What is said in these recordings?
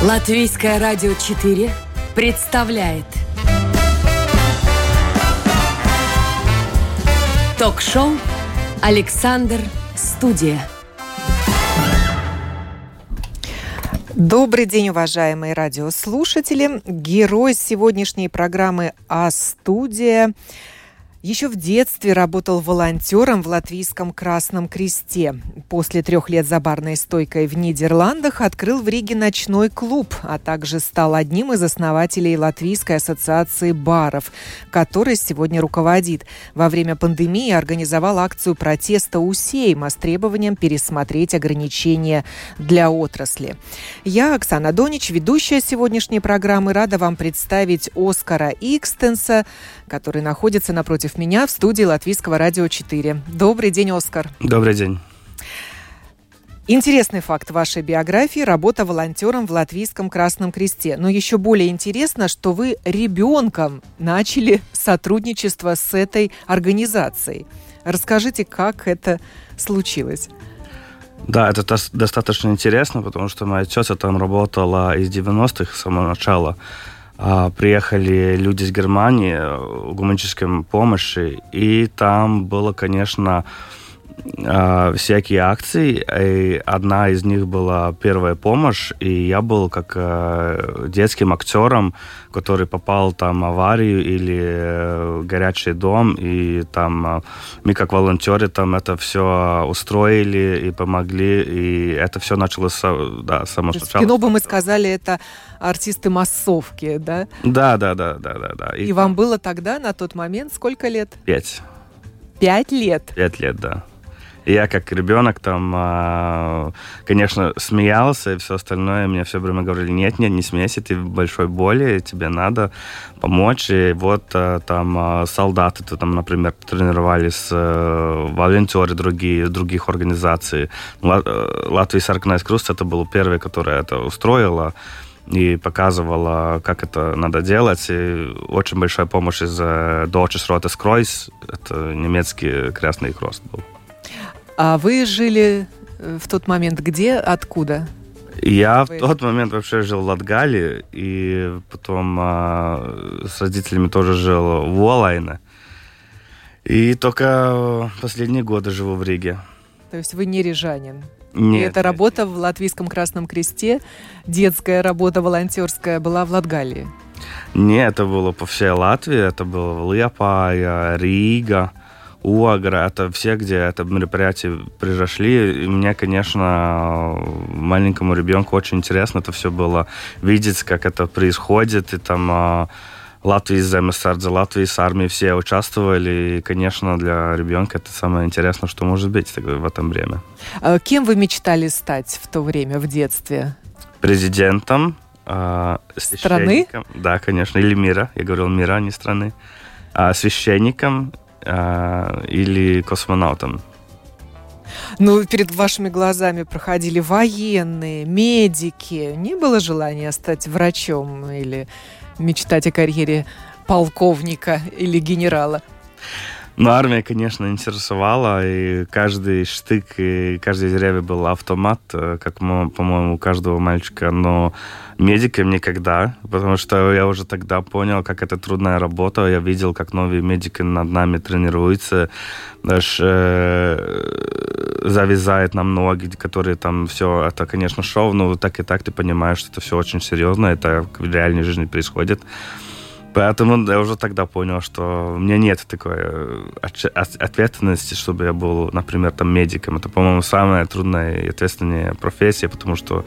Латвийское радио 4 представляет Ток-шоу «Александр Студия». Добрый день, уважаемые радиослушатели. Герой сегодняшней программы «А-студия» Еще в детстве работал волонтером в Латвийском Красном Кресте. После трех лет за барной стойкой в Нидерландах открыл в Риге ночной клуб, а также стал одним из основателей Латвийской ассоциации баров, который сегодня руководит. Во время пандемии организовал акцию протеста у Сейма с требованием пересмотреть ограничения для отрасли. Я, Оксана Донич, ведущая сегодняшней программы, рада вам представить Оскара Икстенса, который находится напротив меня в студии Латвийского радио 4. Добрый день, Оскар. Добрый день. Интересный факт вашей биографии – работа волонтером в Латвийском Красном Кресте. Но еще более интересно, что вы ребенком начали сотрудничество с этой организацией. Расскажите, как это случилось? Да, это достаточно интересно, потому что моя тетя там работала из 90-х, с самого начала. А, приехали люди из Германии в гуманической помощи, и там было, конечно, а, всякие акции, и одна из них была первая помощь, и я был как э, детским актером, который попал там в аварию или э, горячий дом, и там э, мы как волонтеры там это все устроили и помогли, и это все началось да, само сначала. В кино бы мы сказали, это артисты массовки, да? Да, да, да, да, да. да. И, и вам было тогда, на тот момент, сколько лет? Пять. Пять лет? Пять лет, да. И я как ребенок там, а, конечно, смеялся и все остальное. Мне все время говорили, нет, нет, не смейся, ты в большой боли, тебе надо помочь. И вот а, там а, солдаты -то, там, например, тренировались, э, волонтеры другие, других организаций. Э, Латвия Саркнайс Круст это был первый, который это устроила и показывала, как это надо делать. И очень большая помощь из Deutsches Rotes Kreuz, это немецкий красный крест был. А вы жили э, в тот момент где, откуда? Я вы... в тот момент вообще жил в Латгалии, и потом а, с родителями тоже жил в Уолайне. И только последние годы живу в Риге. То есть вы не рижанин? Нет. И эта работа в Латвийском Красном Кресте, детская работа волонтерская, была в Латгалии? Нет, это было по всей Латвии. Это было Лиепая, Рига, Уагра, это все, где это мероприятие произошли. И мне, конечно, маленькому ребенку очень интересно это все было видеть, как это происходит. И там а, Латвии из МСРД, Латвии с армией все участвовали. И, конечно, для ребенка это самое интересное, что может быть в этом время. А кем вы мечтали стать в то время, в детстве? Президентом. А, страны? Да, конечно. Или мира. Я говорил мира, а не страны. Священником э, или космонавтом. Ну, перед вашими глазами проходили военные, медики. Не было желания стать врачом или мечтать о карьере полковника или генерала? Ну, армия, конечно, интересовала, и каждый штык, и каждый деревья был автомат, э, как, по-моему, у каждого мальчика, но медиком никогда, потому что я уже тогда понял, как это трудная работа. Я видел, как новые медики над нами тренируются, даже э, завязает нам ноги, которые там все, это, конечно, шоу, но так и так ты понимаешь, что это все очень серьезно, это в реальной жизни происходит. Поэтому я уже тогда понял, что у меня нет такой э, ответственности, чтобы я был, например, там медиком. Это, по-моему, самая трудная и ответственная профессия, потому что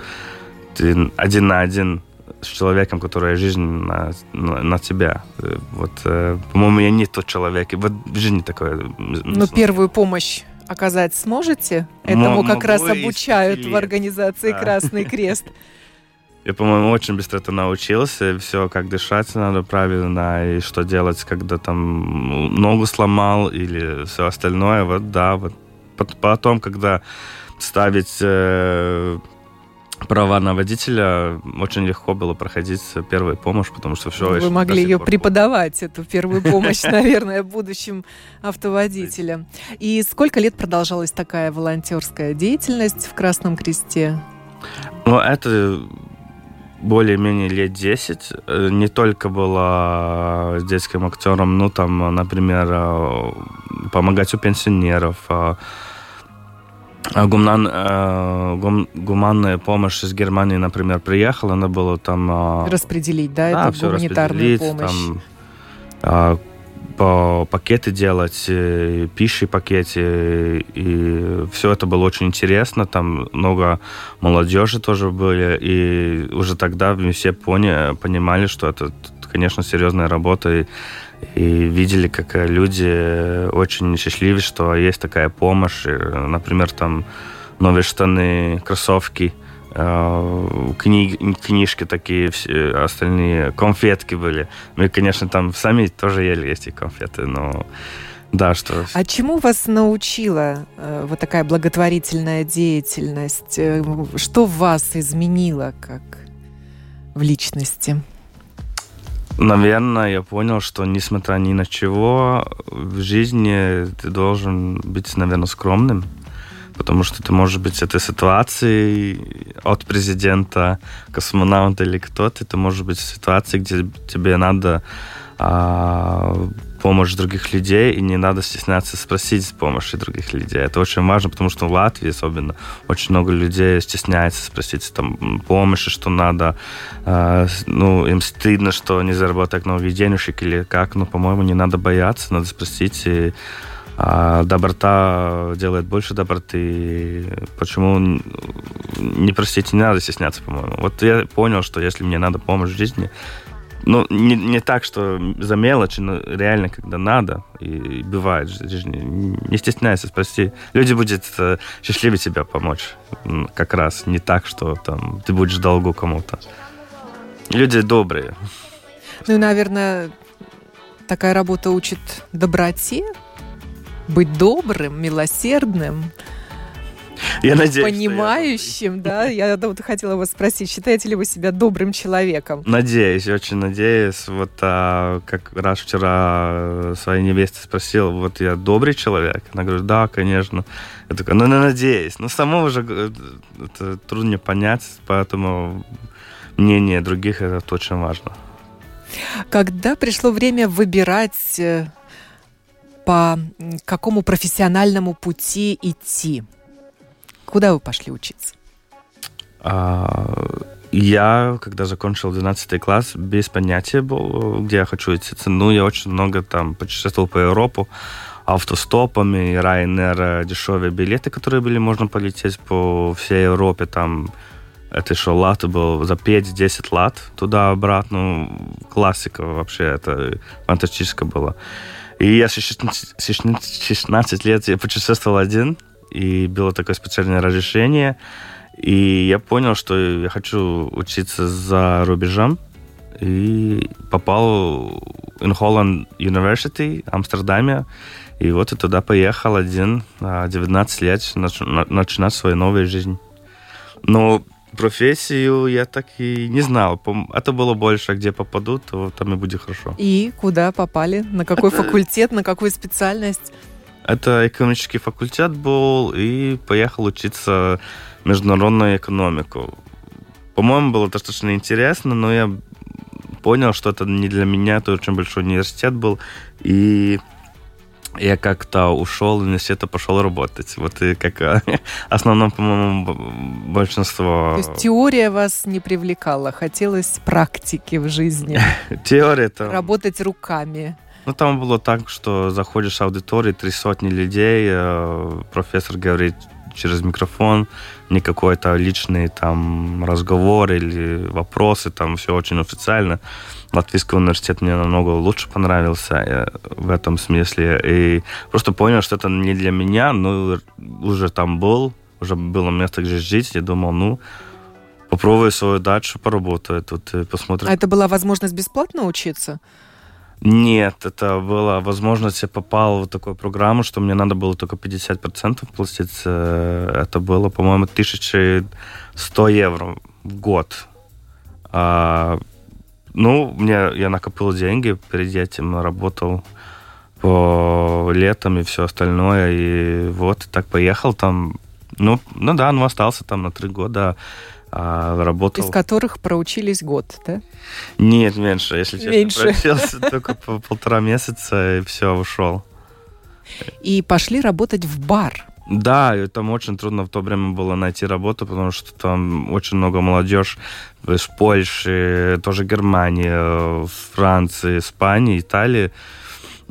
ты один на один с человеком, который жизнь на, на, на тебя. Вот, э, по-моему, я не тот человек. Вот в жизни такое. Но первую помощь оказать сможете? Этому как раз обучают в организации да. Красный Крест. Я, по-моему, очень быстро это научился. Все, как дышать надо правильно, и что делать, когда там ногу сломал или все остальное. Вот да, вот потом, когда ставить э, права на водителя, очень легко было проходить первую помощь, потому что все... Вы могли ее преподавать, эту первую помощь, наверное, будущим автоводителям. И сколько лет продолжалась такая волонтерская деятельность в Красном Кресте? Ну, это более-менее лет 10. Э, не только была с детским актером, ну, там, например, э, помогать у пенсионеров, а, а гуман, гум, гуманная помощь из Германии, например, приехала, она была там... Распределить, да, да это гуманитарную помощь. Там, по пакеты делать, э, пищи пакеты, и все это было очень интересно. Там много молодежи тоже были, и уже тогда все поняли, понимали, что это, конечно, серьезная работа, и, и видели, как люди очень счастливы, что есть такая помощь. Например, там новые штаны, кроссовки – Э, книг, книжки такие, все остальные, конфетки были. Мы, конечно, там сами тоже ели эти конфеты, но да, что... А чему вас научила э, вот такая благотворительная деятельность? Э, что вас изменило как в личности? Наверное, я понял, что несмотря ни на чего, в жизни ты должен быть, наверное, скромным потому что ты можешь быть этой ситуации от президента, космонавта или кто-то, ты можешь быть в ситуации, где тебе надо а, помощь других людей, и не надо стесняться спросить помощи других людей. Это очень важно, потому что в Латвии особенно очень много людей стесняется спросить там помощи, что надо. Э, ну, им стыдно, что они заработают много денежек или как, но, по-моему, не надо бояться, надо спросить и а доброта делает больше доброты. Почему не простите, не надо стесняться, по-моему. Вот я понял, что если мне надо помощь в жизни, ну, не, не так, что за мелочи, но реально, когда надо, и, и бывает в жизни, не стесняйся, спроси. Люди будут э, счастливы тебе помочь. Как раз не так, что там ты будешь долгу кому-то. Люди добрые. Ну, наверное, такая работа учит доброте, быть добрым, милосердным. Я надеюсь, понимающим, я... да. Я вот хотела вас спросить, считаете ли вы себя добрым человеком? Надеюсь, очень надеюсь. Вот а, как раз вчера своей невесте спросил, вот я добрый человек? Она говорит, да, конечно. Я такой, ну, ну надеюсь. Но само уже э, это трудно понять, поэтому мнение других это очень важно. Когда пришло время выбирать э, по какому профессиональному пути идти? Куда вы пошли учиться? А, я, когда закончил 12 класс, без понятия был, где я хочу учиться. Ну, я очень много там путешествовал по Европу автостопами, Ryanair, дешевые билеты, которые были, можно полететь по всей Европе, там, это еще лат был за 5-10 лат туда-обратно, классика вообще, это фантастическое было. И я 16, 16 лет я путешествовал один, и было такое специальное разрешение. И я понял, что я хочу учиться за рубежом. И попал в Holland University в Амстердаме. И вот я туда поехал один, 19 лет, начинать свою новую жизнь. Но профессию я так и не знал. Это было больше, где попаду, то там и будет хорошо. И куда попали? На какой это... факультет, на какую специальность? Это экономический факультет был, и поехал учиться международную экономику. По-моему, было достаточно интересно, но я понял, что это не для меня, это очень большой университет был, и я как-то ушел из университета, пошел работать. Вот и как э, основном, по-моему, большинство... То есть теория вас не привлекала, хотелось практики в жизни. Теория это... Работать руками. Ну, там было так, что заходишь в аудиторию, три сотни людей, э, профессор говорит через микрофон, не какой-то личный там разговор или вопросы, там все очень официально. Латвийский университет мне намного лучше понравился э, в этом смысле. И просто понял, что это не для меня, но уже там был, уже было место, где жить. Я думал, ну, попробую свою дачу, поработаю тут и посмотрим. А это была возможность бесплатно учиться? Нет, это была возможность, я попал в такую программу, что мне надо было только 50% платить. Э, это было, по-моему, 1100 евро в год. А ну, мне, я накопил деньги, перед этим работал по летам и все остальное. И вот, так поехал там. Ну, ну да, ну остался там на три года. А, работал... Из которых проучились год, да? Нет, меньше. Если честно, Меньше. проучился только по полтора месяца, и все, ушел. И пошли работать в бар. Да, и там очень трудно в то время было найти работу, потому что там очень много молодежь из Польши, тоже Германии, Франции, Испании, Италии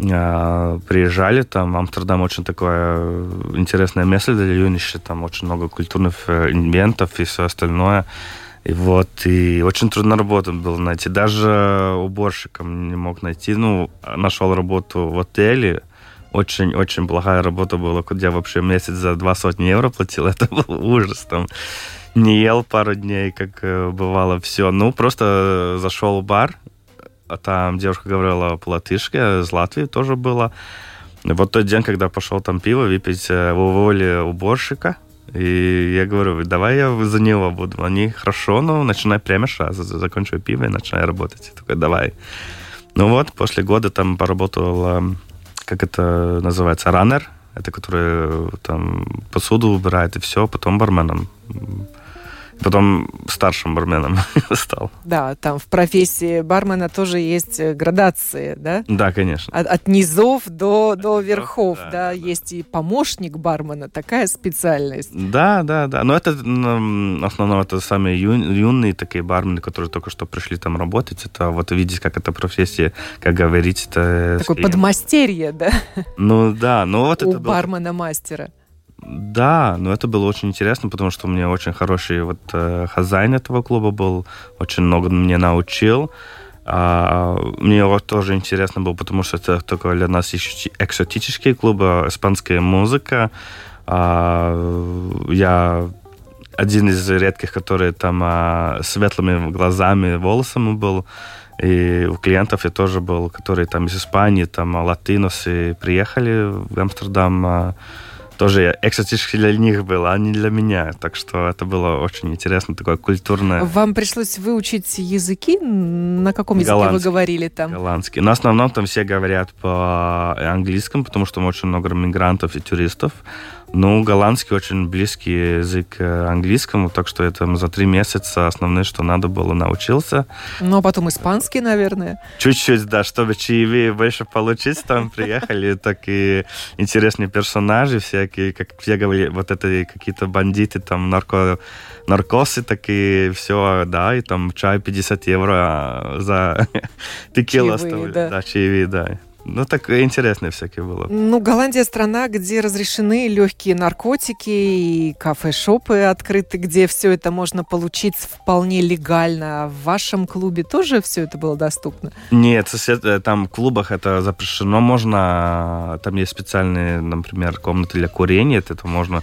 приезжали там. Амстердам очень такое интересное место для юноши, там очень много культурных э, элементов и все остальное. И вот, и очень трудно работу было найти. Даже уборщиком не мог найти. Ну, нашел работу в отеле, очень-очень плохая работа была, куда я вообще месяц за два сотни евро платил. Это был ужас. Там не ел пару дней, как э, бывало все. Ну, просто зашел в бар, а там девушка говорила по-латышски, из Латвии тоже было. Вот тот день, когда пошел там пиво выпить, э, уволили уборщика, и я говорю, давай я за него буду. Они, хорошо, ну, начинай прямо сейчас, закончу пиво и начинай работать. Я такой, давай. Ну вот, после года там поработал, как это называется, раннер, это который там посуду убирает и все, потом барменом потом старшим барменом стал. Да, там в профессии бармена тоже есть э, градации, да? Да, конечно. От, от низов до, до верхов, да, да, да, есть и помощник бармена, такая специальность. Да, да, да. Но это м, основном это самые ю, юные такие бармены, которые только что пришли там работать. Это вот видеть, как эта профессия, как говорить, это... Такое подмастерье, да, Ну да, ну вот у это было- бармена-мастера. Да, но это было очень интересно, потому что у меня очень хороший вот э, хозяин этого клуба был, очень много мне научил. А, мне вот тоже интересно было, потому что это такой для нас еще экзотический клуб, а, испанская музыка. А, я один из редких, который там а, светлыми глазами, волосами был. И у клиентов я тоже был, которые там из Испании, там а, латиносы приехали в Амстердам. а, тоже экзотически для них было, а не для меня. Так что это было очень интересно, такое культурное. Вам пришлось выучить языки? На каком языке вы Голландский. говорили там? Голландский. Но в основном там все говорят по английскому, потому что очень много мигрантов и туристов. Ну, голландский очень близкий язык к английскому, так что там за три месяца основное, что надо было, научился. Ну, а потом испанский, наверное. Чуть-чуть, да, чтобы чаевые больше получить, там приехали такие интересные персонажи всякие, как все говорили, вот это какие-то бандиты, там нарко, наркосы такие, все, да, и там чай 50 евро за оставили. да. Да, чаевые, да. Ну, так интересное всякие было. Ну, Голландия страна, где разрешены легкие наркотики и кафе-шопы открыты, где все это можно получить вполне легально. В вашем клубе тоже все это было доступно? Нет, сосед- э, там в клубах это запрещено, можно, там есть специальные, например, комнаты для курения, это можно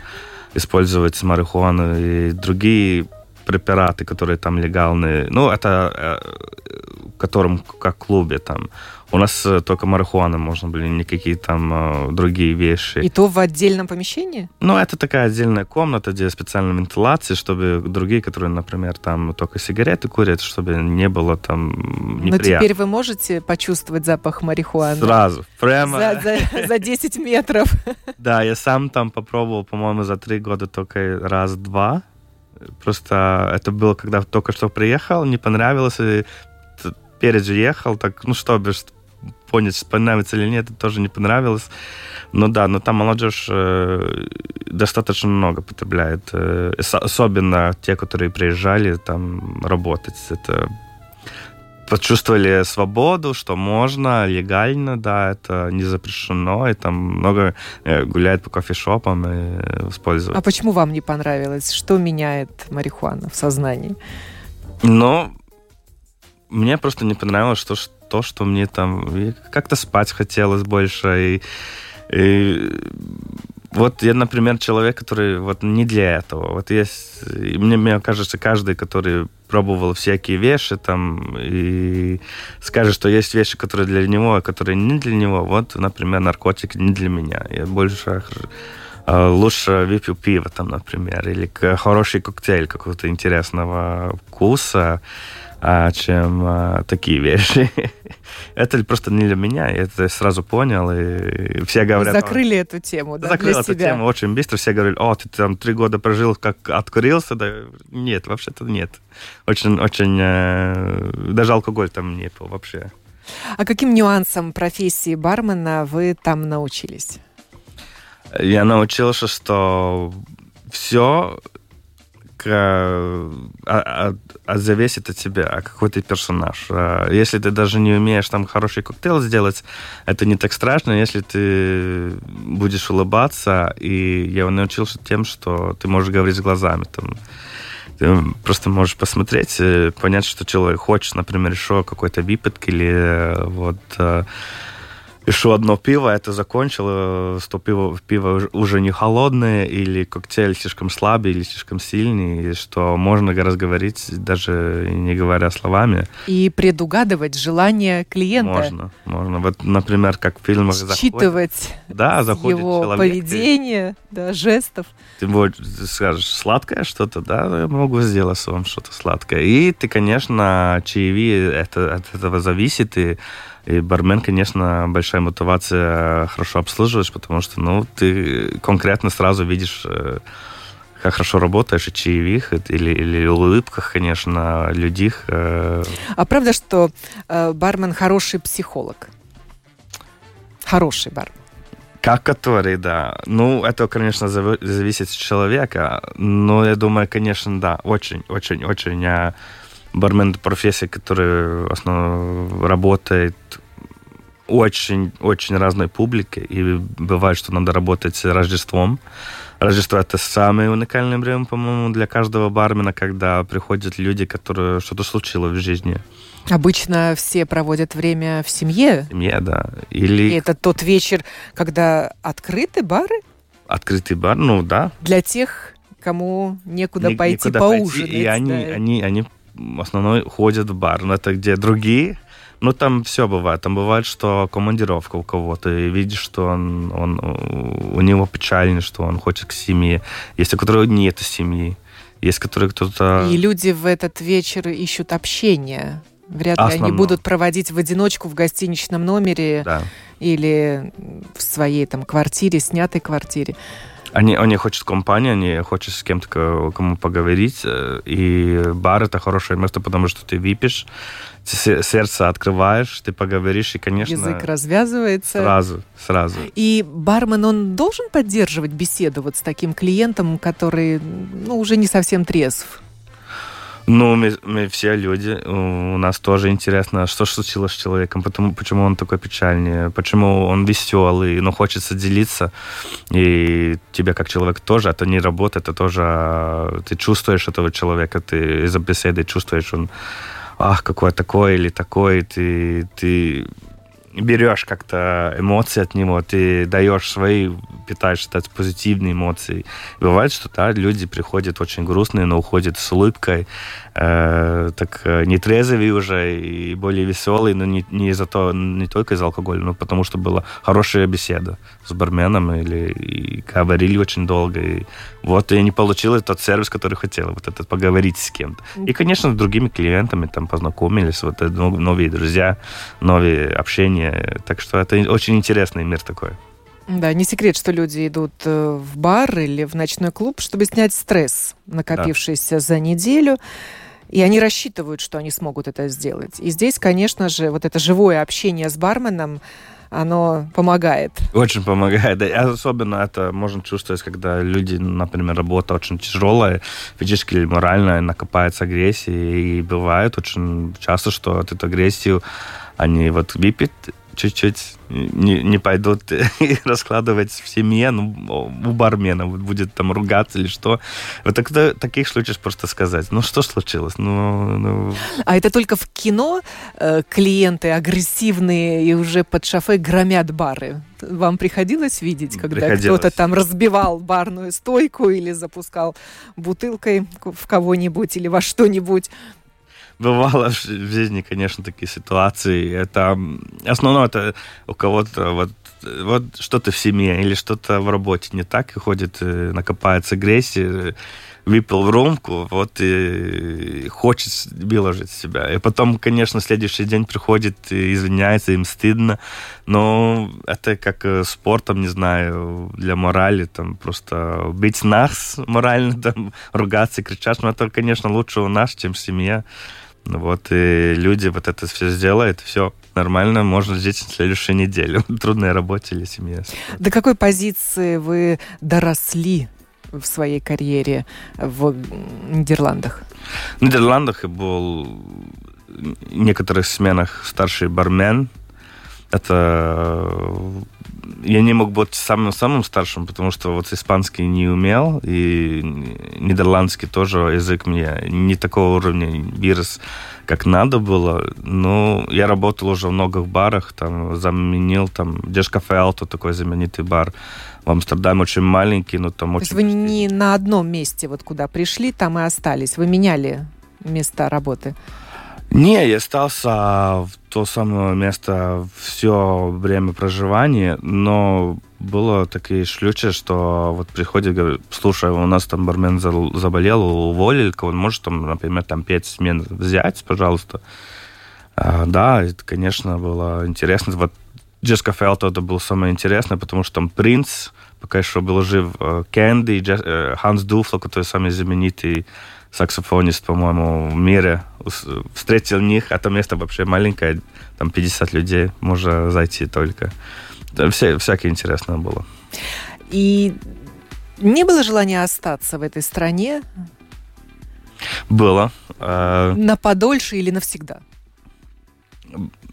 использовать марихуану и другие препараты, которые там легальные. Ну, это э, в котором как клубе там. У нас э, только марихуана можно были, никакие там э, другие вещи. И то в отдельном помещении? Ну, это такая отдельная комната, где специальная вентиляция, чтобы другие, которые, например, там только сигареты курят, чтобы не было там Но неприятно. теперь вы можете почувствовать запах марихуаны? Сразу, прямо. За, за, за 10 метров. Да, я сам там попробовал, по-моему, за три года только раз-два. Просто это было, когда только что приехал, не понравилось, и перед же ехал, так, ну, чтобы ж понять, понравится или нет, это тоже не понравилось. Ну да, но там молодежь достаточно много потребляет, ос- особенно те, которые приезжали там работать. Это почувствовали свободу, что можно легально, да, это не запрещено, и там много э, гуляет по кофешопам и э, используют. А почему вам не понравилось? Что меняет марихуана в сознании? Но мне просто не понравилось что, ш- то, что мне там как-то спать хотелось больше. И, и вот я, например, человек, который вот не для этого. Вот есть, и мне, мне кажется, каждый, который пробовал всякие вещи там и скажет, что есть вещи, которые для него, а которые не для него. Вот, например, наркотики не для меня. Я больше э, лучше выпью пиво там, например, или хороший коктейль какого-то интересного вкуса. А, чем а, такие вещи. это просто не для меня, я это сразу понял, и все говорят... Вы закрыли эту тему, да, Закрыл эту себя. тему очень быстро, все говорили, о, ты там три года прожил, как откурился, да, нет, вообще-то нет. Очень, очень, э, даже алкоголь там не был вообще. А каким нюансам профессии бармена вы там научились? Я научился, что все а, а, а зависит от тебя, а какой ты персонаж. А если ты даже не умеешь там хороший коктейль сделать, это не так страшно, если ты будешь улыбаться. И я научился тем, что ты можешь говорить глазами. Там, ты просто можешь посмотреть, э, понять, что человек хочет, например, еще какой-то випетк или э, вот э, еще одно пиво, это закончило, что пиво, пиво уже не холодное, или коктейль слишком слабый, или слишком сильный, и что можно разговорить, даже не говоря словами. И предугадывать желание клиента. Можно, можно. Вот, например, как в фильмах Считывать заходит, да, заходит его человек, поведение, да, жестов. Ты будешь, скажешь, сладкое что-то, да, я могу сделать вам что-то сладкое. И ты, конечно, чаевые, это, от этого зависит, и и бармен, конечно, большая мотивация хорошо обслуживать, потому что, ну, ты конкретно сразу видишь, э, как хорошо работаешь, и чаевых, или, или улыбках, конечно, людях. Э. А правда, что э, бармен хороший психолог? Хороший бармен. Как который, да. Ну, это, конечно, зависит от человека, но я думаю, конечно, да, очень, очень, очень бармен это профессия, которая основно работает очень-очень разной публике, и бывает, что надо работать с Рождеством. Рождество — это самое уникальное время, по-моему, для каждого бармена, когда приходят люди, которые что-то случилось в жизни. Обычно все проводят время в семье. В семье, да. Или... И это тот вечер, когда открыты бары? Открытый бар, ну да. Для тех, кому некуда Ник- пойти некуда поужинать. Пойти, и они, да. они, они в основном ходят в бар. Но это где другие. Ну, там все бывает. Там бывает, что командировка у кого-то, и видишь, что он, он, у него печально, что он хочет к семье. Есть у которого нет семьи. Есть, которые кто-то... И люди в этот вечер ищут общения. Вряд ли Основном. они будут проводить в одиночку в гостиничном номере да. или в своей там квартире, снятой квартире. Они, они хотят компанию, они хотят с кем-то кому поговорить. Э, и бар это хорошее место, потому что ты выпьешь, сердце открываешь, ты поговоришь, и, конечно... Язык развязывается. Сразу, сразу. И бармен, он должен поддерживать беседу вот с таким клиентом, который ну, уже не совсем трезв? Ну, мы, мы все люди, у нас тоже интересно, что случилось с человеком, потому, почему он такой печальный, почему он веселый, но хочется делиться. И тебе как человек тоже, это не работа, это тоже а, ты чувствуешь этого человека, ты из-за беседы чувствуешь, он ах, какой такой или такой, ты, ты берешь как-то эмоции от него, ты даешь свои, питаешь это позитивные эмоции. Бывает, что да, люди приходят очень грустные, но уходят с улыбкой, э, так э, нетрезвые уже и более веселые, но не, не из-за того, не только из-за алкоголя, но потому что была хорошая беседа с барменом или и говорили очень долго. И вот я не получил тот сервис, который хотел, вот этот поговорить с кем-то. И, конечно, с другими клиентами там познакомились, вот это новые друзья, новые общения. Так что это очень интересный мир такой. Да, не секрет, что люди идут э, в бар или в ночной клуб, чтобы снять стресс, накопившийся да. за неделю. И они рассчитывают, что они смогут это сделать. И здесь, конечно же, вот это живое общение с барменом, оно помогает. Очень помогает. Да. И особенно это можно чувствовать, когда люди, например, работа очень тяжелая, физически или морально, накопается агрессия. И бывает очень часто, что эту агрессию они вот выпьют чуть-чуть не, не пойдут раскладывать в семье, ну, у бармена будет там ругаться или что. Вот тогда таких случаев просто сказать, ну, что случилось? Ну, ну... А это только в кино э, клиенты агрессивные и уже под шофе громят бары? Вам приходилось видеть, когда кто-то там разбивал барную стойку или запускал бутылкой в кого-нибудь или во что-нибудь? Бывало в жизни, конечно, такие ситуации. Это основное это у кого-то вот вот что-то в семье или что-то в работе не так, и ходит, э, накопается агрессия, выпил рюмку, вот и хочет выложить себя. И потом, конечно, следующий день приходит и извиняется, им стыдно. Но это как э, спортом, не знаю, для морали, там просто быть нас морально, там, ругаться, кричать, но это, конечно, лучше у нас, чем в семье. Вот, и люди вот это все сделают, все нормально, можно жить следующую неделю. Трудная работа или семья. До какой позиции вы доросли в своей карьере в Нидерландах? В Нидерландах я был в некоторых сменах старший бармен. Это я не мог быть самым-самым старшим, потому что вот испанский не умел, и нидерландский тоже язык мне не такого уровня вирус, как надо было. Но я работал уже в многих барах, там заменил там Деш Кафе Алто, такой знаменитый бар в Амстердаме, очень маленький, но там То очень... есть вы не на одном месте, вот куда пришли, там и остались, вы меняли места работы? Не, я остался в то самое место все время проживания, но было такие шлючи, что вот приходит, говорит, слушай, у нас там бармен заболел, уволили, он может там, например, там пять смен взять, пожалуйста. А, да, это, конечно, было интересно. Вот Джесс Кафе это было самое интересное, потому что там принц, пока еще был жив, э, Кэнди, э, Ханс Дуфло, который самый знаменитый саксофонист, по-моему, в мире, встретил них, а то место вообще маленькое, там 50 людей, можно зайти только. Все, всякое интересное было. И не было желания остаться в этой стране? Было. А, На подольше или навсегда?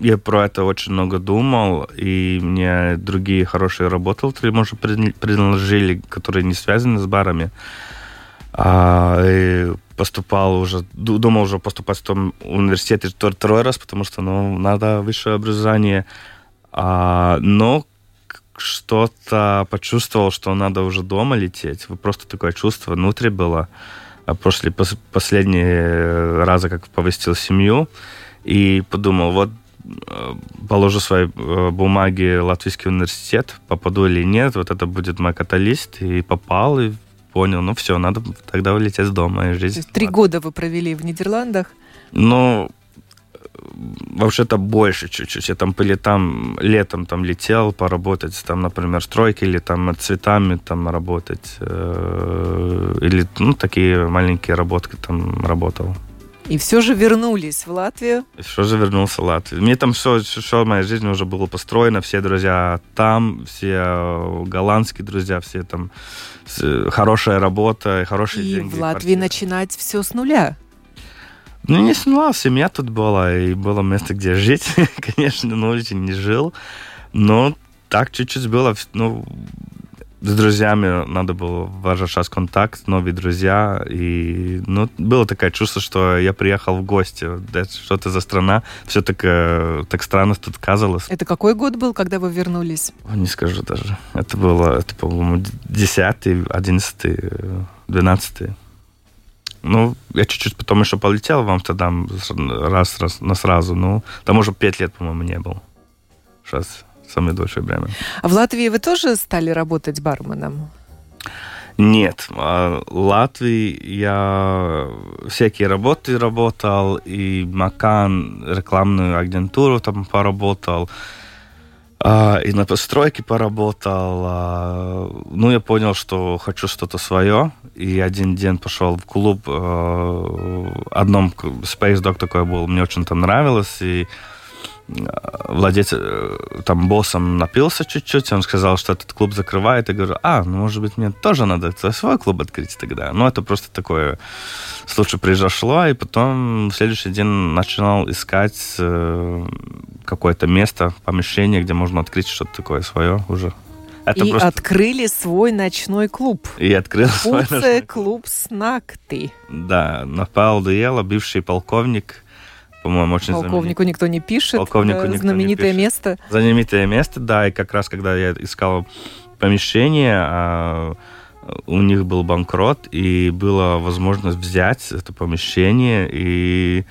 Я про это очень много думал, и мне другие хорошие работы, может, предложили, которые не связаны с барами. А, и поступал уже, думал уже поступать в том университете второй раз, потому что, ну, надо высшее образование. А, но что-то почувствовал, что надо уже дома лететь. Просто такое чувство внутри было. А после пос, последние раза, как повестил семью, и подумал, вот э, положу свои э, бумаги в Латвийский университет, попаду или нет, вот это будет мой каталист, и попал, и понял, ну все, надо тогда улететь с дома и жить. Три года вы провели в Нидерландах? Ну, вообще-то больше чуть-чуть. Я там по летам, летом там летел поработать, там, например, стройки или там цветами там работать. Э, или, ну, такие маленькие работки там работал. И все же вернулись в Латвию? Все же вернулся в Латвию. Мне там все, все моя жизнь уже было построено, все друзья там, все голландские друзья, все там хорошая работа, хорошие и деньги. И в Латвии начинать все с нуля? Ну, не с нуля, семья тут была, и было место, где жить. Конечно, но очень не жил. Но так чуть-чуть было, ну, с друзьями надо было возвращать контакт, новые друзья. И ну, было такое чувство, что я приехал в гости. Что это за страна? Все так, э, так странно тут казалось. Это какой год был, когда вы вернулись? Не скажу даже. Это было, это, по-моему, 10 11 12 ну, я чуть-чуть потом еще полетел в Амстердам раз, раз, на сразу. Ну, там уже пять лет, по-моему, не был. Сейчас самое дольшее время. А в Латвии вы тоже стали работать барменом? Нет, в Латвии я всякие работы работал, и Макан рекламную агентуру там поработал, и на постройке поработал. Ну, я понял, что хочу что-то свое, и один день пошел в клуб, одном Space Dog такой был, мне очень там нравилось, и владелец, э, там, боссом напился чуть-чуть, он сказал, что этот клуб закрывает, и говорю, а, ну, может быть, мне тоже надо свой клуб открыть тогда. Ну, это просто такое случай произошло, и потом в следующий день начинал искать э, какое-то место, помещение, где можно открыть что-то такое свое уже. Это и просто... открыли свой ночной клуб. И открыл свой ночной клуб «Снакты». Да, на Павел Дуела, бывший полковник, по-моему, очень Полковнику знаменит. никто не пишет. Полковнику никто знаменитое не пишет. место. Знаменитое место, да. И как раз, когда я искал помещение, а, у них был банкрот, и была возможность взять это помещение, и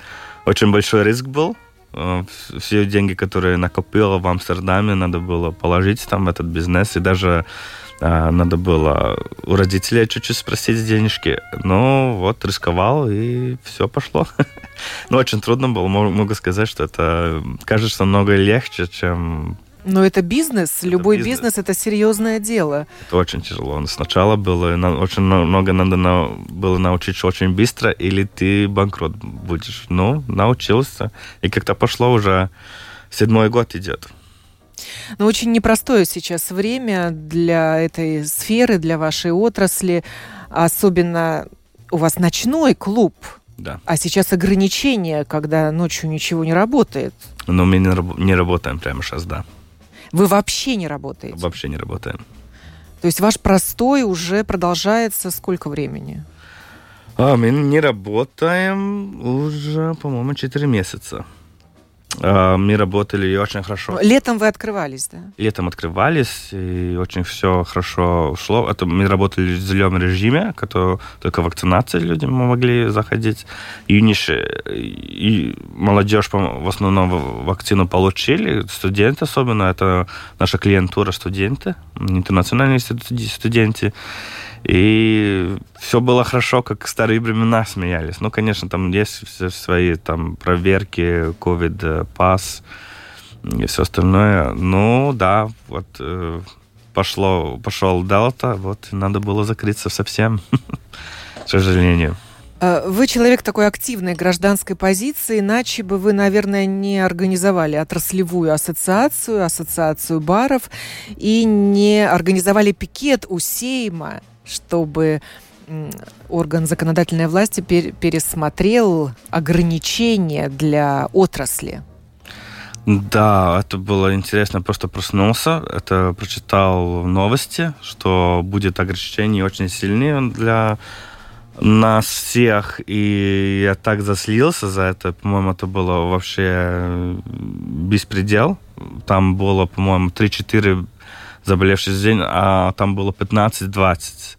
очень большой риск был. А, все деньги, которые накопила в Амстердаме, надо было положить там в этот бизнес, и даже надо было у родителей чуть-чуть спросить денежки. Ну, вот, рисковал, и все пошло. Но очень трудно было. Могу сказать, что это кажется много легче, чем но это бизнес, это любой бизнес. бизнес это серьезное дело. Это очень тяжело. Сначала было очень много надо на, было научиться очень быстро, или ты банкрот будешь. Ну, научился, и как-то пошло уже седьмой год идет. Но очень непростое сейчас время для этой сферы, для вашей отрасли. Особенно у вас ночной клуб. Да. А сейчас ограничения, когда ночью ничего не работает. Но мы не, не работаем прямо сейчас, да. Вы вообще не работаете? Вообще не работаем. То есть ваш простой уже продолжается сколько времени? А, мы не работаем уже, по-моему, 4 месяца. А, мы работали очень хорошо. Летом вы открывались, да? Летом открывались, и очень все хорошо шло. Это мы работали в зеленом режиме, который только вакцинации людям могли заходить. Юниши и молодежь в основном вакцину получили, студенты особенно, это наша клиентура студенты, интернациональные студенты. И все было хорошо, как старые времена смеялись. Ну, конечно, там есть все свои там проверки, COVID, пас и все остальное. Ну, да, вот э, пошло, пошел Делта, вот надо было закрыться совсем, к сожалению. Э, вы человек такой активной гражданской позиции, иначе бы вы, наверное, не организовали отраслевую ассоциацию, ассоциацию баров и не организовали пикет у Сейма чтобы орган законодательной власти пересмотрел ограничения для отрасли. Да, это было интересно. Просто проснулся, это прочитал новости, что будет ограничение очень сильные для нас всех, и я так заслился за это. По-моему, это было вообще беспредел. Там было, по-моему, 3-4 заболевших в день, а там было 15-20.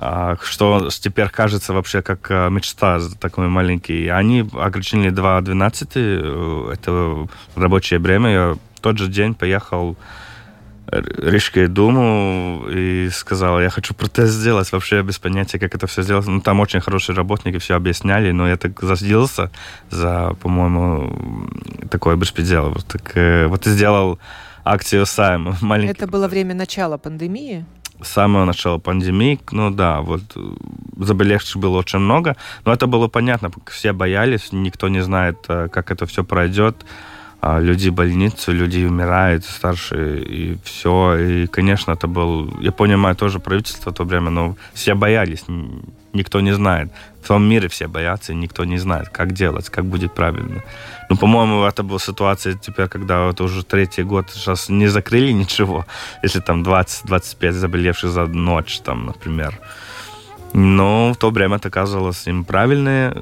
А, что теперь кажется вообще как э, мечта такой маленький. Они ограничили 2.12, э, это рабочее время. Я тот же день поехал Рижскую думу и сказал, я хочу протест сделать, вообще без понятия, как это все сделать. Ну, там очень хорошие работники, все объясняли, но я так засделся за, по-моему, такой беспредел. Вот, так, э, вот и сделал акцию Сайм. Маленький... Это было время начала пандемии? С самого начала пандемии, ну да, вот э, заболевших было очень много, но это было понятно, все боялись, никто не знает, э, как это все пройдет. А, люди в больницу, люди умирают, старшие, и все. И, конечно, это был... Я понимаю, тоже правительство в то время, но все боялись, никто не знает. В том мире все боятся, и никто не знает, как делать, как будет правильно. Ну, по-моему, это была ситуация теперь, когда это уже третий год, сейчас не закрыли ничего, если там 20-25 заболевших за ночь, там, например. Но в то время это казалось им правильное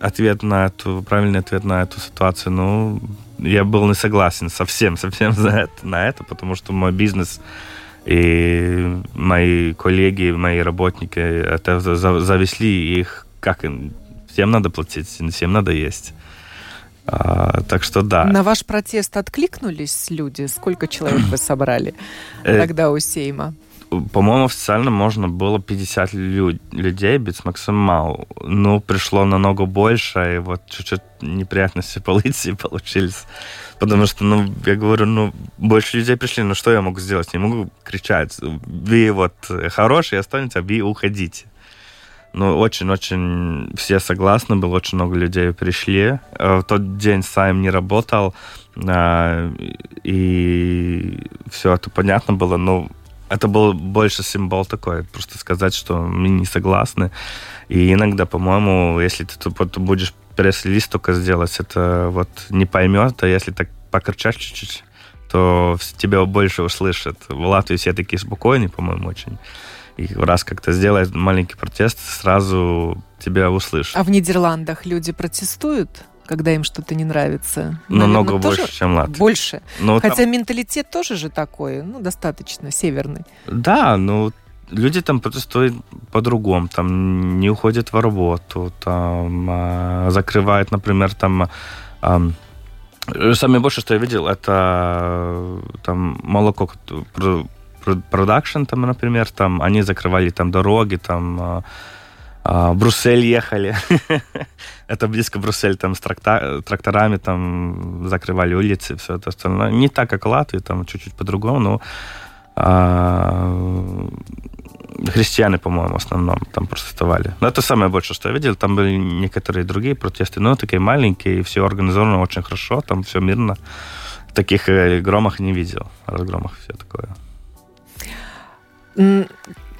ответ на эту, правильный ответ на эту ситуацию, ну, я был не согласен совсем, совсем за это, на это, потому что мой бизнес и мои коллеги, мои работники это завезли их, как им, всем надо платить, всем надо есть. А, так что да. На ваш протест откликнулись люди? Сколько человек вы собрали э, тогда у Сейма? По-моему, официально можно было 50 лю- людей без максимал. Ну, пришло намного больше, и вот чуть-чуть неприятности полиции получились. Потому что, ну, я говорю, ну, больше людей пришли, ну, что я могу сделать? Не могу кричать. Вы вот хорошие, останетесь, а вы уходите. Ну, очень-очень все согласны, было очень много людей пришли. Э, в тот день Сайм не работал, а, и все это понятно было, но это был больше символ такой, просто сказать, что мы не согласны. И иногда, по-моему, если ты вот будешь пресс-лист только сделать, это вот не поймет, а если так покричать чуть-чуть, то тебя больше услышат. В Латвии все такие спокойные, по-моему, очень. И раз как-то сделать маленький протест, сразу тебя услышат. А в Нидерландах люди протестуют? Когда им что-то не нравится. Намного Наверное, больше, чем Латвия. Больше. Но Хотя там... менталитет тоже же такой, ну, достаточно северный. Да, ну, люди там протестуют по-другому, там не уходят в работу, там а, закрывают, например, там... А, Самое больше, что я видел, это там молоко продакшн, там, например, там, они закрывали там дороги, там, а, а, Брюссель ехали. это близко Брюссель, там с тракторами там закрывали улицы, все это остальное. Не так, как Латвия, там чуть-чуть по-другому, но а, христиане, по-моему, в основном там протестовали. Но это самое большее, что я видел. Там были некоторые другие протесты, но такие маленькие, и все организовано очень хорошо, там все мирно. Таких э, громах не видел, разгромах все такое.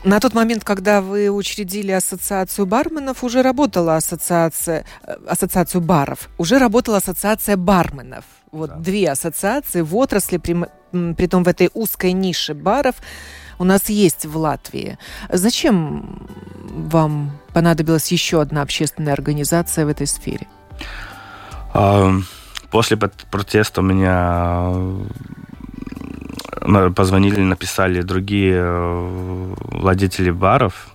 На тот момент, когда вы учредили ассоциацию барменов, уже работала ассоциация, э, ассоциацию баров, уже работала ассоциация барменов. Вот да. две ассоциации в отрасли, при, при том в этой узкой нише баров у нас есть в Латвии. Зачем вам понадобилась еще одна общественная организация в этой сфере? После протеста у меня позвонили, написали другие э, владельцы баров,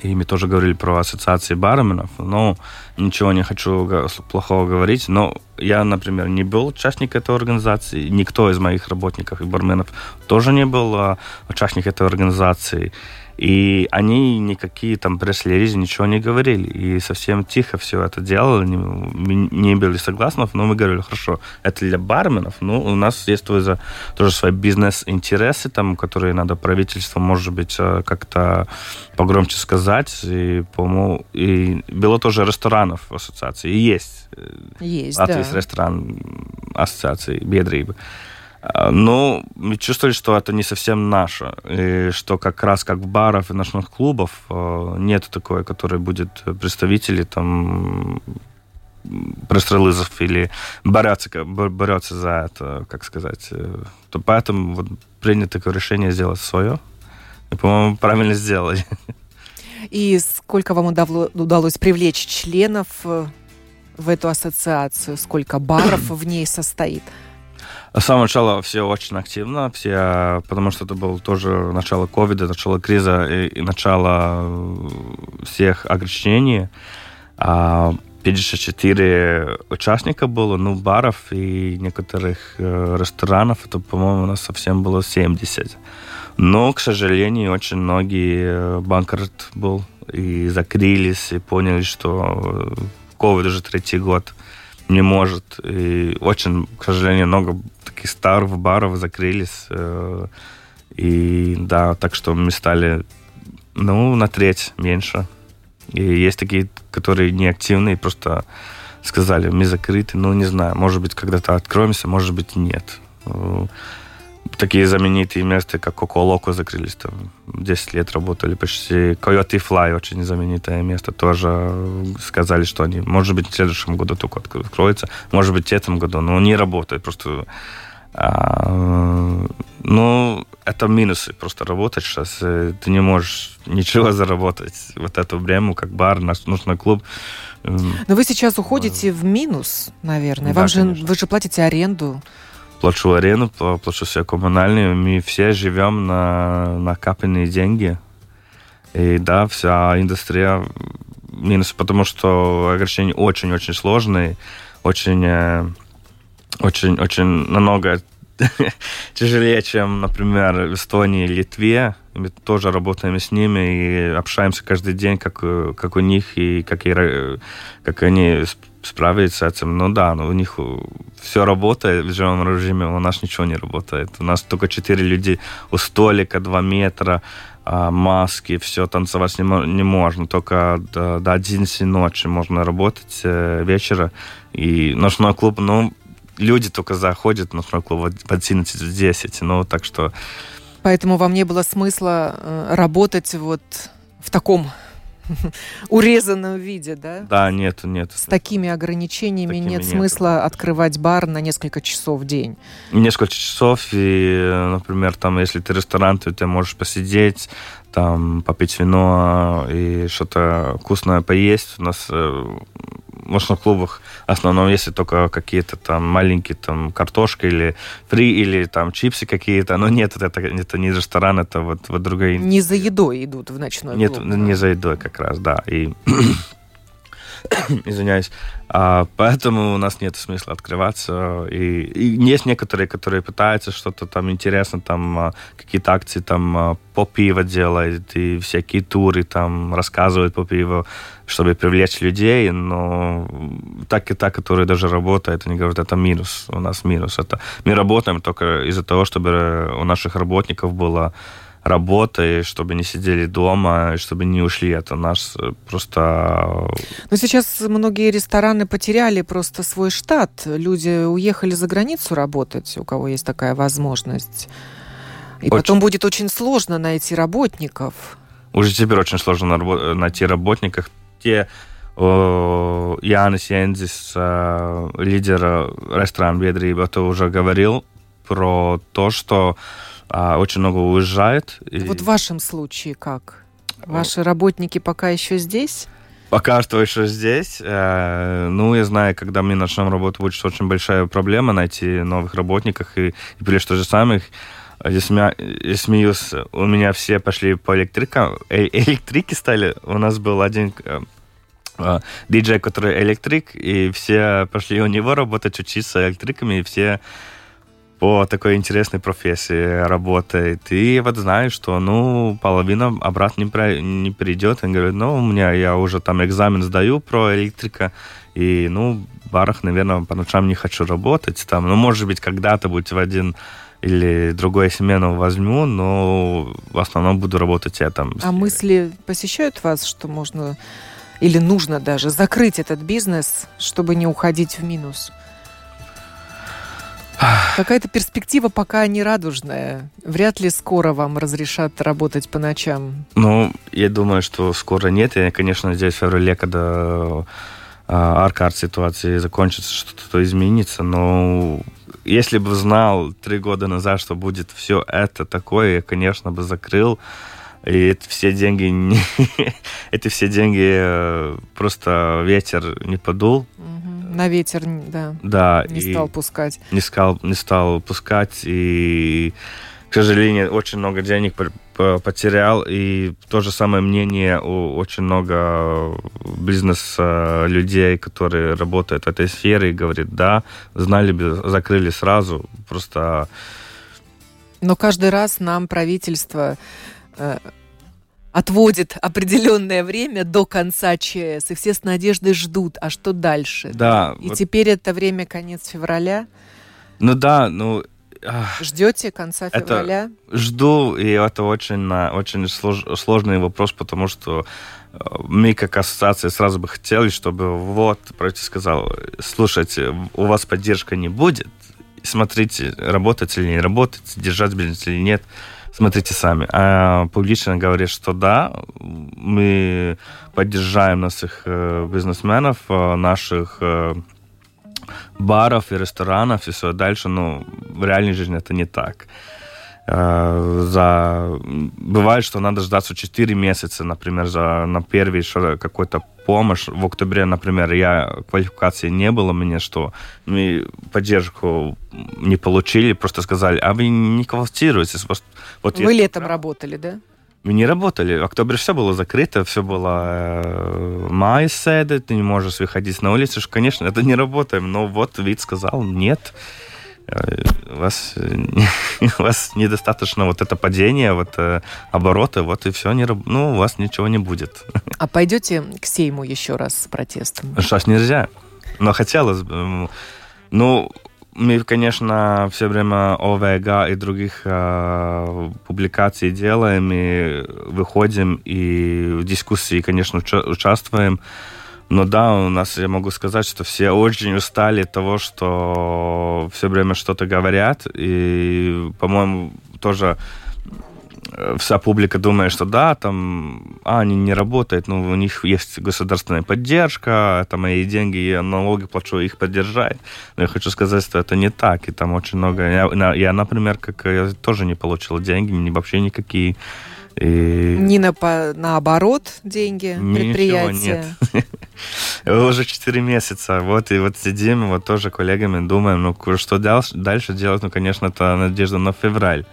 и мы тоже говорили про ассоциации барменов, но ничего не хочу плохого говорить, но я, например, не был участником этой организации, никто из моих работников и барменов тоже не был а, участник этой организации. И они никакие там пресс-релизы ничего не говорили. И совсем тихо все это делали. Не, не были согласны, но мы говорили, хорошо, это для барменов. Ну, у нас есть тоже, тоже свои бизнес-интересы, там, которые надо правительству, может быть, э, как-то погромче сказать. И, по-моему, и было тоже ресторанов в ассоциации. И есть. Есть, Латвийский да. ресторан ассоциации Бедрибы. А, мы чувствовали, что это не совсем наше, и что как раз как в барах и ночных клубов а, нет такой, который будет представители там пресс-релизов или бороться, бороться за это, как сказать. Э, то поэтому вот принято такое решение сделать свое. И, по-моему, правильно сделали. И сколько вам удалось привлечь членов э, в эту ассоциацию? Сколько баров в ней состоит? С самого начала все очень активно, все, потому что это было тоже начало ковида, начало криза и, и начало э, всех ограничений. А 54 участника было, ну, баров и некоторых э, ресторанов, это, по-моему, у нас совсем было 70. Но, к сожалению, очень многие э, банкрот был, и закрылись, и поняли, что ковид уже третий год не может. И очень, к сожалению, много таких старых баров закрылись. Э, и да, так что мы стали, ну, на треть меньше. И есть такие, которые неактивные, просто сказали, мы закрыты, ну, не знаю, может быть, когда-то откроемся, может быть, нет. Э, такие знаменитые места, как Коко Локо закрылись, там 10 лет работали почти. Coyote Fly, очень знаменитое место, тоже сказали, что они, может быть, в следующем году только откроется, может быть, в этом году, но не работает, просто а, ну, это минусы просто работать сейчас. Э, ты не можешь ничего заработать. Вот это время, как бар, наш ночной клуб. Но вы сейчас уходите в минус, наверное. Да, Вам же, вы же платите аренду плачу арену, плачу все коммунальные. Мы все живем на накопленные деньги. И да, вся индустрия минус, потому что ограничения очень-очень сложные, очень, э, очень, очень намного тяжелее, чем, например, в Эстонии Литве. Мы тоже работаем с ними и общаемся каждый день, как, как у них и как, и, как они справиться с этим. Ну да, но у них все работает в живом режиме, у нас ничего не работает. У нас только четыре люди у столика, два метра, а, маски, все, танцевать не, не можно. Только до, до 11 ночи можно работать э, вечера. И ночной клуб, ну, люди только заходят ночной клуб в 11-10. Ну, так что... Поэтому вам не было смысла э, работать вот в таком урезанном виде, да? Да, нет, нет. С такими ограничениями такими нет, нет смысла открывать бар на несколько часов в день. Несколько часов, и, например, там, если ты ресторан, то ты можешь посидеть, там, попить вино и что-то вкусное поесть. У нас э, ночных клубах в основном если только какие-то там маленькие там картошка или фри или там чипсы какие-то, но нет, это, это не ресторан, это вот, вот другая... Не за едой идут в ночной нет, клуб. Нет, не за едой как раз, да. И извиняюсь. А, поэтому у нас нет смысла открываться. И, и есть некоторые, которые пытаются что-то там интересно, там а, какие-то акции там а, по пиво делают и всякие туры там рассказывают по пиву, чтобы привлечь людей. Но так и так, которые даже работают, они говорят, это минус. У нас минус. Это мы работаем только из-за того, чтобы у наших работников было работой, чтобы не сидели дома, чтобы не ушли. Это наш э, просто... Но сейчас многие рестораны потеряли просто свой штат. Люди уехали за границу работать, у кого есть такая возможность. И очень. потом будет очень сложно найти работников. Уже теперь очень сложно найти работников. Те Янис Янзис, э, лидер ресторан Бедриб, это уже говорил про то, что а, очень много уезжает. И... Вот в вашем случае как? Ваши работники пока еще здесь? Пока что еще здесь. Э, ну, я знаю, когда мы начнем работать, будет очень большая проблема найти новых работников и, и плюс то же самое. Я, смея, я смеюсь, у меня все пошли по электрикам, э, электрики стали. У нас был один э, э, диджей, который электрик, и все пошли у него работать, учиться электриками, и все по такой интересной профессии работает. И вот знаю, что, ну, половина обратно не, при, не придет. Он говорит, ну, у меня, я уже там экзамен сдаю про электрика, и, ну, в барах, наверное, по ночам не хочу работать там. Ну, может быть, когда-то будет в один или другую смену возьму, но в основном буду работать я там. А мысли посещают вас, что можно или нужно даже закрыть этот бизнес, чтобы не уходить в минус? Какая-то перспектива пока не радужная. Вряд ли скоро вам разрешат работать по ночам. Ну, я думаю, что скоро нет. Я, конечно, надеюсь, в феврале, когда а, аркард ситуации закончится, что-то изменится. Но если бы знал три года назад, что будет все это такое, я, конечно, бы закрыл. И это все деньги, эти все деньги э, просто ветер не подул. На ветер, да. Да. Не стал пускать. Не стал, не стал пускать. И, к сожалению, очень много денег потерял. И то же самое мнение у очень много бизнес-людей, которые работают в этой сфере, и говорят, да, знали бы, закрыли сразу. Просто... Но каждый раз нам правительство э, отводит определенное время до конца ЧС, и все с надеждой ждут, а что дальше? Да. И вот... теперь это время конец февраля. Ну да, ну Ждете конца февраля? Это жду, и это очень, очень слож, сложный вопрос, потому что э, мы как ассоциация сразу бы хотели, чтобы вот правительство сказал, слушайте, у вас поддержка не будет, смотрите, работать или не работать, держать бизнес или нет смотрите сами. А публично говорит, что да, мы поддержаем наших э, бизнесменов, э, наших э, баров и ресторанов и все дальше, но в реальной жизни это не так. За... Бывает, что надо ждать 4 месяца, например, за... на первый какой-то помощь. В октябре, например, я квалификации не было мне, что мы поддержку не получили, просто сказали, а вы не квалифицируетесь. Вот вы летом прав... работали, да? Мы не работали. В октябре все было закрыто, все было э, май седы, ты не можешь выходить на улицу. Конечно, это не работаем, но вот вид сказал, нет, э, у вас, у вас недостаточно вот это падение, вот э, обороты, вот и все, не, ну, у вас ничего не будет. А пойдете к Сейму еще раз с протестом? Сейчас нельзя, но хотелось бы. Ну, мы, конечно, все время ОВГ и других э, публикаций делаем, и выходим, и в дискуссии, конечно, участвуем. Но да, у нас, я могу сказать, что все очень устали от того, что все время что-то говорят. И, по-моему, тоже вся публика думает, что да, там, а, они не работают, но у них есть государственная поддержка, там мои деньги, я налоги плачу, их поддержать. Но я хочу сказать, что это не так, и там очень много... Я, я например, как я тоже не получил деньги, вообще никакие. И... Не на, по, наоборот деньги предприятия? нет. Уже 4 месяца. Вот и вот сидим, вот тоже коллегами думаем, ну что дальше делать? Ну, конечно, это надежда на февраль.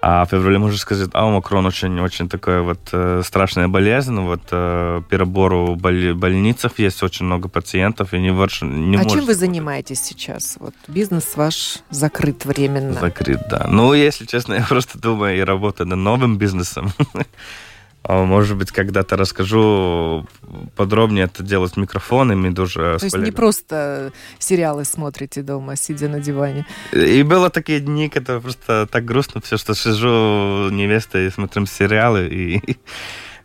А в феврале можно сказать, а омикрон очень-очень такая вот э, страшная болезнь. Вот э, перебор в боль, больницах есть очень много пациентов, и не, ваш, не А чем вы занимаетесь сейчас? Вот бизнес ваш закрыт временно. Закрыт, да. Ну, если честно, я просто думаю и работаю над новым бизнесом. А, может быть, когда-то расскажу подробнее это делать микрофонами тоже. То есть не просто сериалы смотрите дома, сидя на диване? И было такие дни, когда просто так грустно все, что сижу невестой и смотрим сериалы, и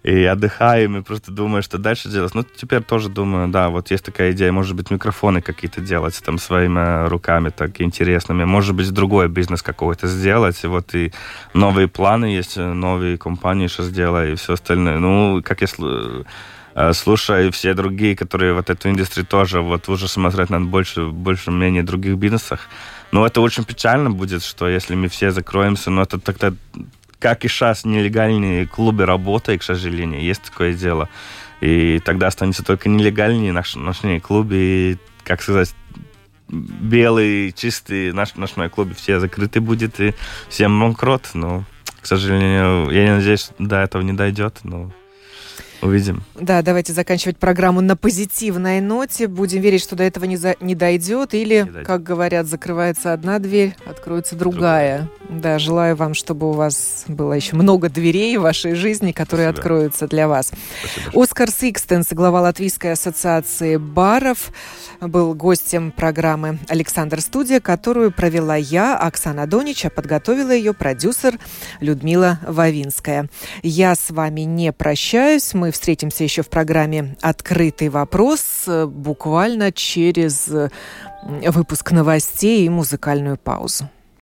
и отдыхаем, и просто думаю, что дальше делать. Ну, теперь тоже думаю, да, вот есть такая идея, может быть, микрофоны какие-то делать там своими руками, так интересными, может быть, другой бизнес какой-то сделать, и вот и новые планы есть, новые компании что сделаю, и все остальное. Ну, как я э, слушаю все другие, которые вот эту индустрию тоже вот уже смотрят на больше, больше менее других бизнесах. Но это очень печально будет, что если мы все закроемся, но это тогда как и сейчас нелегальные клубы работают, к сожалению, есть такое дело. И тогда останется только нелегальные наш, ночные клубы, как сказать, белый, чистый наш ночной клуб все закрыты будет, и всем банкрот. Но, к сожалению, я не надеюсь, до этого не дойдет, но Увидим. Да, давайте заканчивать программу на позитивной ноте. Будем верить, что до этого не, за, не дойдет. Или, не дойдет. как говорят, закрывается одна дверь, откроется другая. другая. Да, желаю вам, чтобы у вас было еще много дверей в вашей жизни, которые Спасибо. откроются для вас. Спасибо. Оскар Сикстенс, глава Латвийской ассоциации баров, был гостем программы «Александр Студия», которую провела я, Оксана Донич, а подготовила ее продюсер Людмила Вавинская. Я с вами не прощаюсь. Мы встретимся еще в программе «Открытый вопрос» буквально через выпуск новостей и музыкальную паузу.